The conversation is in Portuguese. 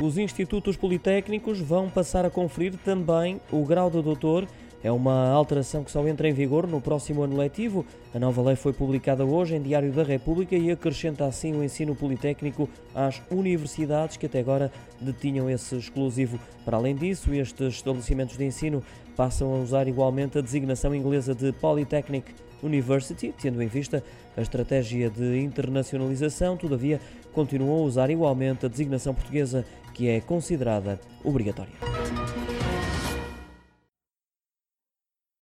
Os institutos politécnicos vão passar a conferir também o grau de doutor. É uma alteração que só entra em vigor no próximo ano letivo. A nova lei foi publicada hoje em Diário da República e acrescenta assim o ensino politécnico às universidades que até agora detinham esse exclusivo. Para além disso, estes estabelecimentos de ensino passam a usar igualmente a designação inglesa de Polytechnic University, tendo em vista a estratégia de internacionalização, todavia continuam a usar igualmente a designação portuguesa, que é considerada obrigatória.